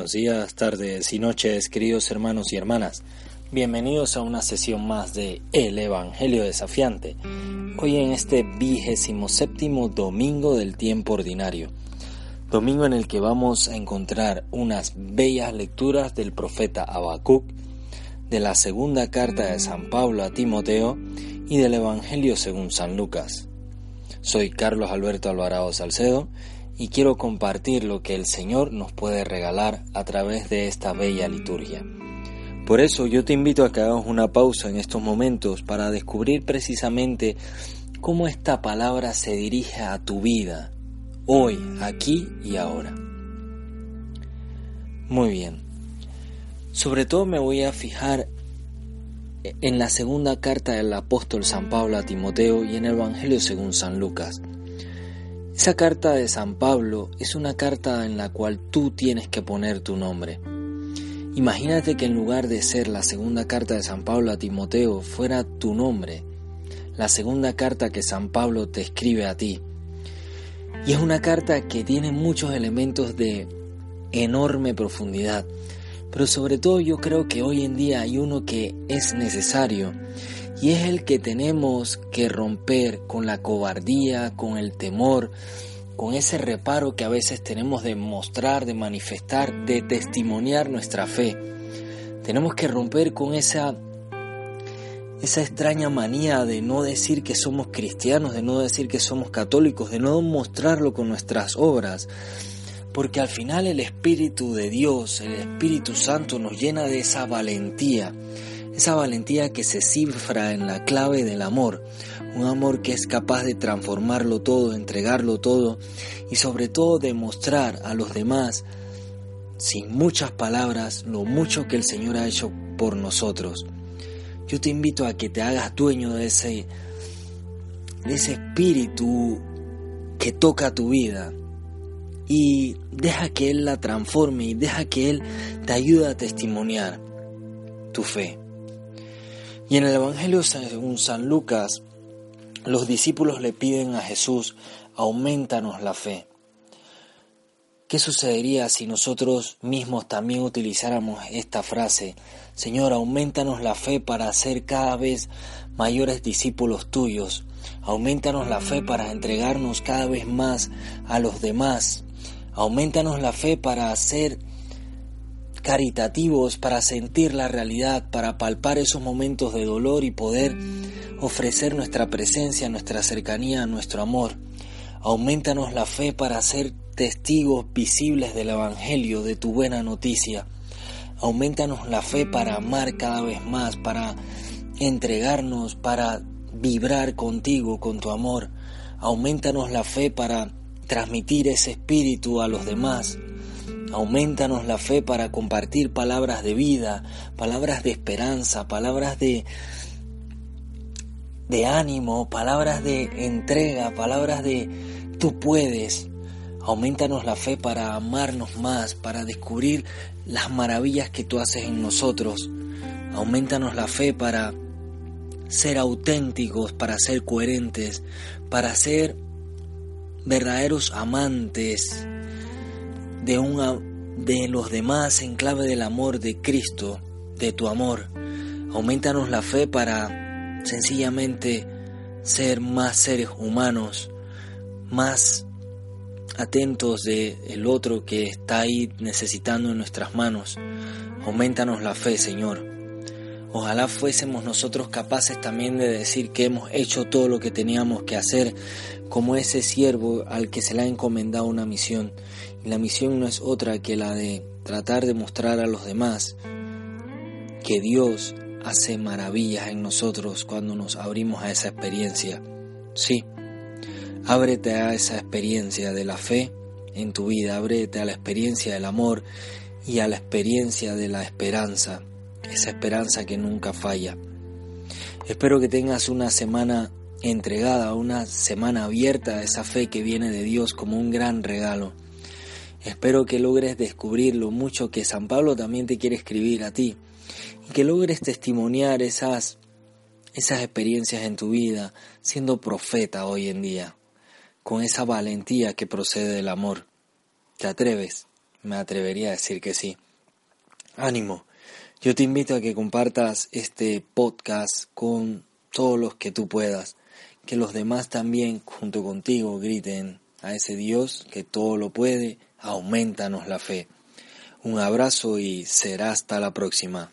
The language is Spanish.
buenos días, tardes y noches, queridos hermanos y hermanas. Bienvenidos a una sesión más de El Evangelio Desafiante. Hoy en este vigésimo séptimo domingo del tiempo ordinario. Domingo en el que vamos a encontrar unas bellas lecturas del profeta Habacuc, de la segunda carta de San Pablo a Timoteo y del Evangelio según San Lucas. Soy Carlos Alberto Alvarado Salcedo y quiero compartir lo que el Señor nos puede regalar a través de esta bella liturgia. Por eso yo te invito a que hagamos una pausa en estos momentos para descubrir precisamente cómo esta palabra se dirige a tu vida, hoy, aquí y ahora. Muy bien. Sobre todo me voy a fijar en la segunda carta del apóstol San Pablo a Timoteo y en el Evangelio según San Lucas. Esa carta de San Pablo es una carta en la cual tú tienes que poner tu nombre. Imagínate que en lugar de ser la segunda carta de San Pablo a Timoteo fuera tu nombre, la segunda carta que San Pablo te escribe a ti. Y es una carta que tiene muchos elementos de enorme profundidad, pero sobre todo yo creo que hoy en día hay uno que es necesario y es el que tenemos que romper con la cobardía, con el temor, con ese reparo que a veces tenemos de mostrar, de manifestar, de testimoniar nuestra fe. Tenemos que romper con esa esa extraña manía de no decir que somos cristianos, de no decir que somos católicos, de no mostrarlo con nuestras obras, porque al final el Espíritu de Dios, el Espíritu Santo nos llena de esa valentía, esa valentía que se cifra en la clave del amor, un amor que es capaz de transformarlo todo, entregarlo todo y sobre todo demostrar a los demás, sin muchas palabras, lo mucho que el Señor ha hecho por nosotros. Yo te invito a que te hagas dueño de ese, de ese espíritu que toca tu vida y deja que Él la transforme y deja que Él te ayude a testimoniar tu fe. Y en el Evangelio según San Lucas, los discípulos le piden a Jesús, aumentanos la fe. ¿Qué sucedería si nosotros mismos también utilizáramos esta frase? Señor, aumentanos la fe para ser cada vez mayores discípulos tuyos. Aumentanos la fe para entregarnos cada vez más a los demás. Aumentanos la fe para ser caritativos para sentir la realidad, para palpar esos momentos de dolor y poder ofrecer nuestra presencia, nuestra cercanía, nuestro amor. Aumentanos la fe para ser testigos visibles del Evangelio, de tu buena noticia. Aumentanos la fe para amar cada vez más, para entregarnos, para vibrar contigo, con tu amor. Aumentanos la fe para transmitir ese espíritu a los demás. Aumentanos la fe para compartir palabras de vida, palabras de esperanza, palabras de, de ánimo, palabras de entrega, palabras de tú puedes. Aumentanos la fe para amarnos más, para descubrir las maravillas que tú haces en nosotros. Aumentanos la fe para ser auténticos, para ser coherentes, para ser verdaderos amantes, de, un, de los demás en clave del amor de Cristo, de tu amor. Aumentanos la fe para sencillamente ser más seres humanos, más atentos de el otro que está ahí necesitando nuestras manos. Aumentanos la fe, Señor. Ojalá fuésemos nosotros capaces también de decir que hemos hecho todo lo que teníamos que hacer, como ese siervo al que se le ha encomendado una misión. Y la misión no es otra que la de tratar de mostrar a los demás que Dios hace maravillas en nosotros cuando nos abrimos a esa experiencia. Sí, ábrete a esa experiencia de la fe en tu vida, ábrete a la experiencia del amor y a la experiencia de la esperanza esa esperanza que nunca falla. Espero que tengas una semana entregada, una semana abierta a esa fe que viene de Dios como un gran regalo. Espero que logres descubrir lo mucho que San Pablo también te quiere escribir a ti y que logres testimoniar esas esas experiencias en tu vida siendo profeta hoy en día, con esa valentía que procede del amor. ¿Te atreves? Me atrevería a decir que sí. Ánimo, yo te invito a que compartas este podcast con todos los que tú puedas, que los demás también junto contigo griten a ese Dios que todo lo puede, aumentanos la fe. Un abrazo y será hasta la próxima.